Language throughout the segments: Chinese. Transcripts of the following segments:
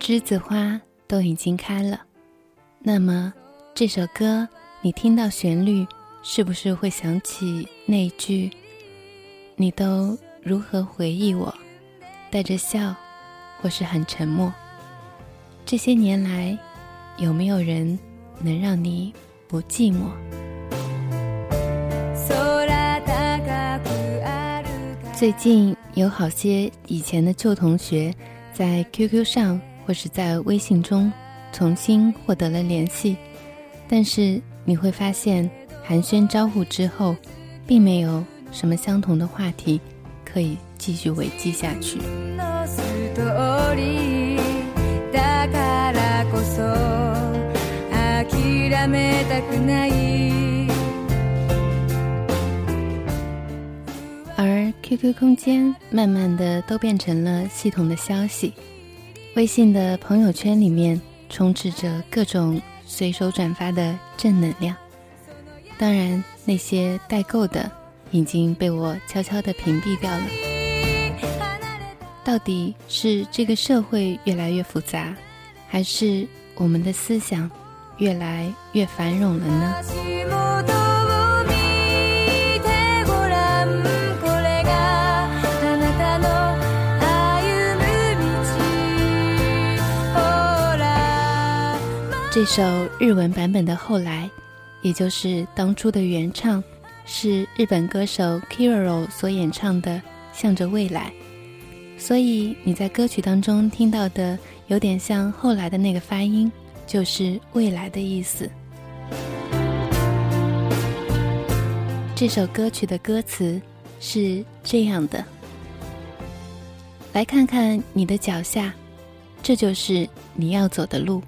栀子花都已经开了，那么这首歌你听到旋律，是不是会想起那句“你都如何回忆我，带着笑，或是很沉默？”这些年来，有没有人能让你不寂寞？最近有好些以前的旧同学在 QQ 上。或是在微信中重新获得了联系，但是你会发现寒暄招呼之后，并没有什么相同的话题可以继续维系下去。QQ 空间慢慢的都变成了系统的消息。微信的朋友圈里面充斥着各种随手转发的正能量，当然那些代购的已经被我悄悄地屏蔽掉了。到底是这个社会越来越复杂，还是我们的思想越来越繁荣了呢？这首日文版本的《后来》，也就是当初的原唱，是日本歌手 Kiroro 所演唱的《向着未来》，所以你在歌曲当中听到的有点像后来的那个发音，就是未来的意思。这首歌曲的歌词是这样的：来看看你的脚下，这就是你要走的路。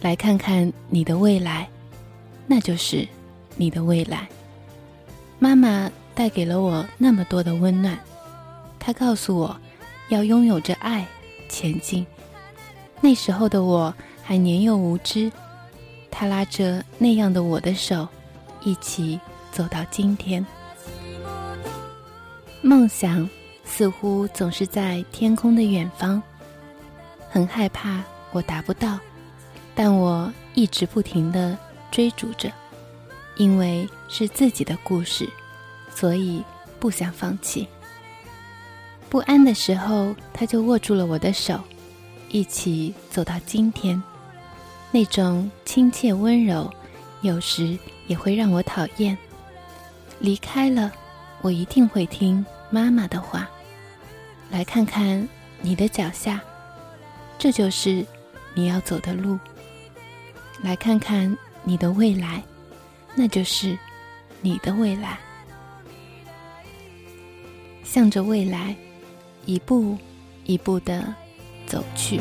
来看看你的未来，那就是你的未来。妈妈带给了我那么多的温暖，她告诉我，要拥有着爱前进。那时候的我还年幼无知，她拉着那样的我的手，一起走到今天。梦想似乎总是在天空的远方，很害怕我达不到。但我一直不停地追逐着，因为是自己的故事，所以不想放弃。不安的时候，他就握住了我的手，一起走到今天。那种亲切温柔，有时也会让我讨厌。离开了，我一定会听妈妈的话。来看看你的脚下，这就是你要走的路。来看看你的未来，那就是你的未来。向着未来，一步一步的走去。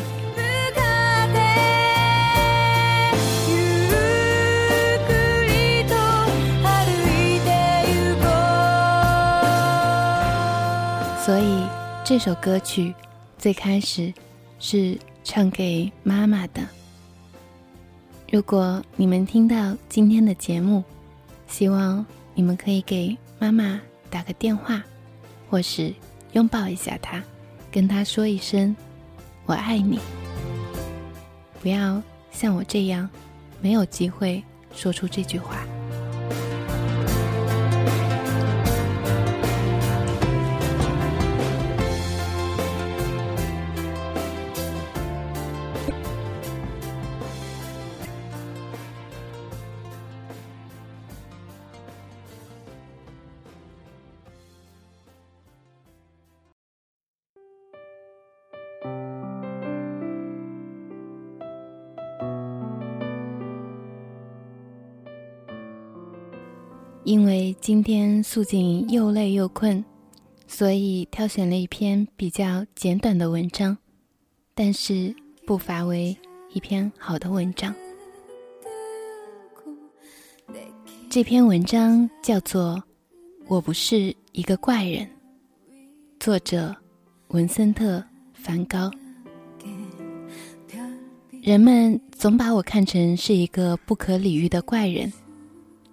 所以这首歌曲最开始是唱给妈妈的。如果你们听到今天的节目，希望你们可以给妈妈打个电话，或是拥抱一下她，跟她说一声“我爱你”。不要像我这样，没有机会说出这句话。因为今天素锦又累又困，所以挑选了一篇比较简短的文章，但是不乏为一篇好的文章。这篇文章叫做《我不是一个怪人》，作者文森特·梵高。人们总把我看成是一个不可理喻的怪人。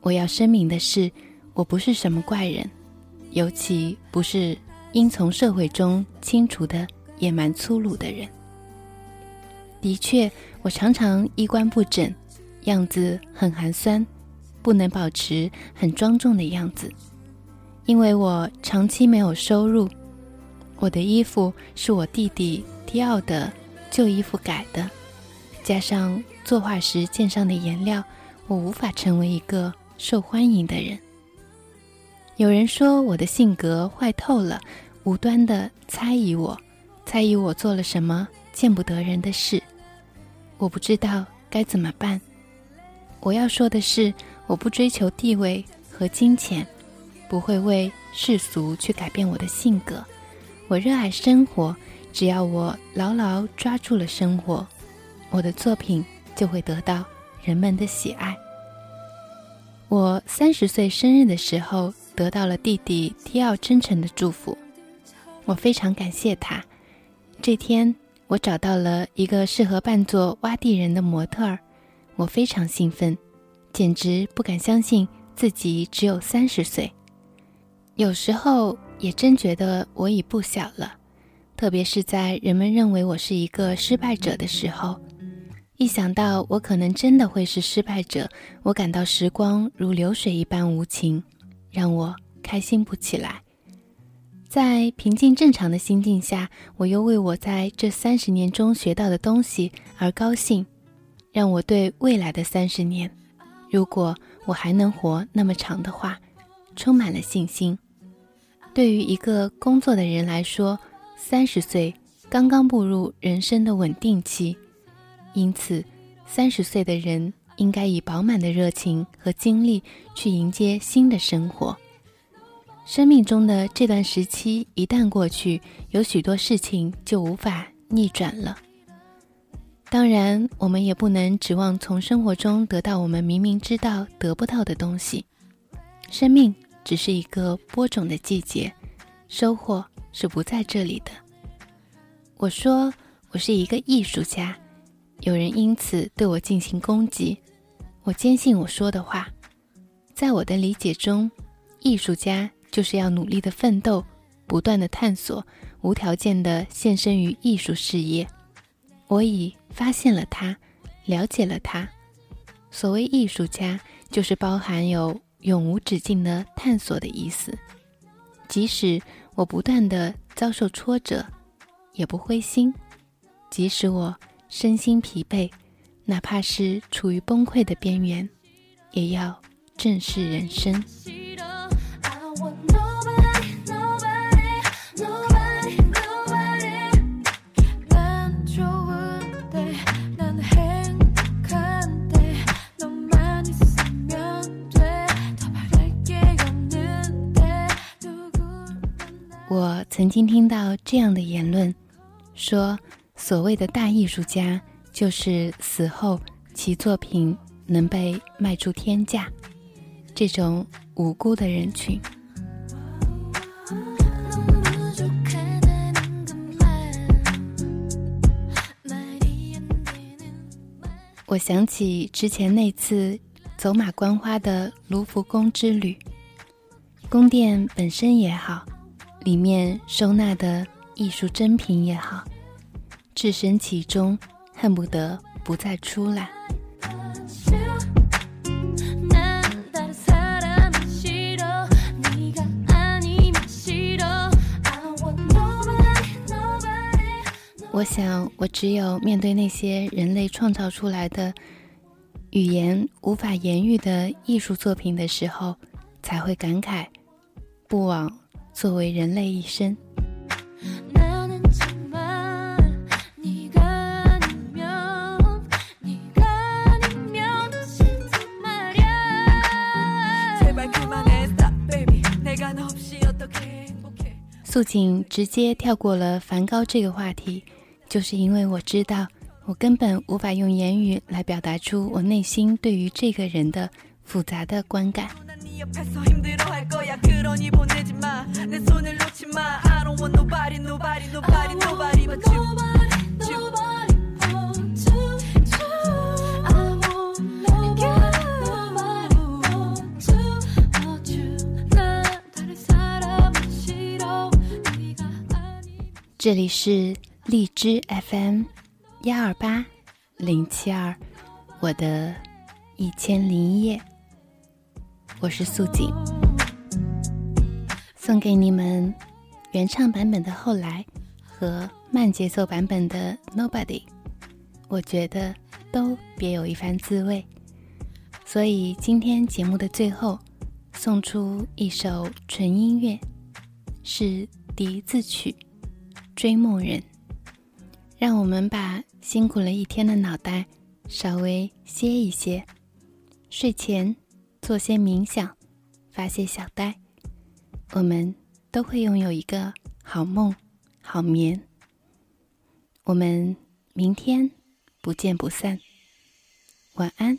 我要声明的是，我不是什么怪人，尤其不是应从社会中清除的野蛮粗鲁的人。的确，我常常衣冠不整，样子很寒酸，不能保持很庄重的样子，因为我长期没有收入。我的衣服是我弟弟迪奥的旧衣服改的。加上作画时溅上的颜料，我无法成为一个受欢迎的人。有人说我的性格坏透了，无端的猜疑我，猜疑我做了什么见不得人的事。我不知道该怎么办。我要说的是，我不追求地位和金钱，不会为世俗去改变我的性格。我热爱生活，只要我牢牢抓住了生活。我的作品就会得到人们的喜爱。我三十岁生日的时候得到了弟弟提奥真诚的祝福，我非常感谢他。这天，我找到了一个适合扮作挖地人的模特儿，我非常兴奋，简直不敢相信自己只有三十岁。有时候也真觉得我已不小了，特别是在人们认为我是一个失败者的时候。一想到我可能真的会是失败者，我感到时光如流水一般无情，让我开心不起来。在平静正常的心境下，我又为我在这三十年中学到的东西而高兴，让我对未来的三十年，如果我还能活那么长的话，充满了信心。对于一个工作的人来说，三十岁刚刚步入人生的稳定期。因此，三十岁的人应该以饱满的热情和精力去迎接新的生活。生命中的这段时期一旦过去，有许多事情就无法逆转了。当然，我们也不能指望从生活中得到我们明明知道得不到的东西。生命只是一个播种的季节，收获是不在这里的。我说，我是一个艺术家。有人因此对我进行攻击，我坚信我说的话。在我的理解中，艺术家就是要努力的奋斗，不断的探索，无条件的献身于艺术事业。我已发现了它，了解了它。所谓艺术家，就是包含有永无止境的探索的意思。即使我不断的遭受挫折，也不灰心。即使我。身心疲惫，哪怕是处于崩溃的边缘，也要正视人生。我曾经听到这样的言论，说。所谓的大艺术家，就是死后其作品能被卖出天价，这种无辜的人群。我想起之前那次走马观花的卢浮宫之旅，宫殿本身也好，里面收纳的艺术珍品也好。置身其中，恨不得不再出来。我想，我只有面对那些人类创造出来的语言无法言喻的艺术作品的时候，才会感慨：不枉作为人类一生。素锦直接跳过了梵高这个话题，就是因为我知道，我根本无法用言语来表达出我内心对于这个人的复杂的观感。这里是荔枝 FM 幺二八零七二，我的一千零一夜，我是素锦，送给你们原唱版本的《后来》和慢节奏版本的《Nobody》，我觉得都别有一番滋味，所以今天节目的最后送出一首纯音乐，是笛子曲。追梦人，让我们把辛苦了一天的脑袋稍微歇一歇，睡前做些冥想，发些小呆，我们都会拥有一个好梦、好眠。我们明天不见不散，晚安。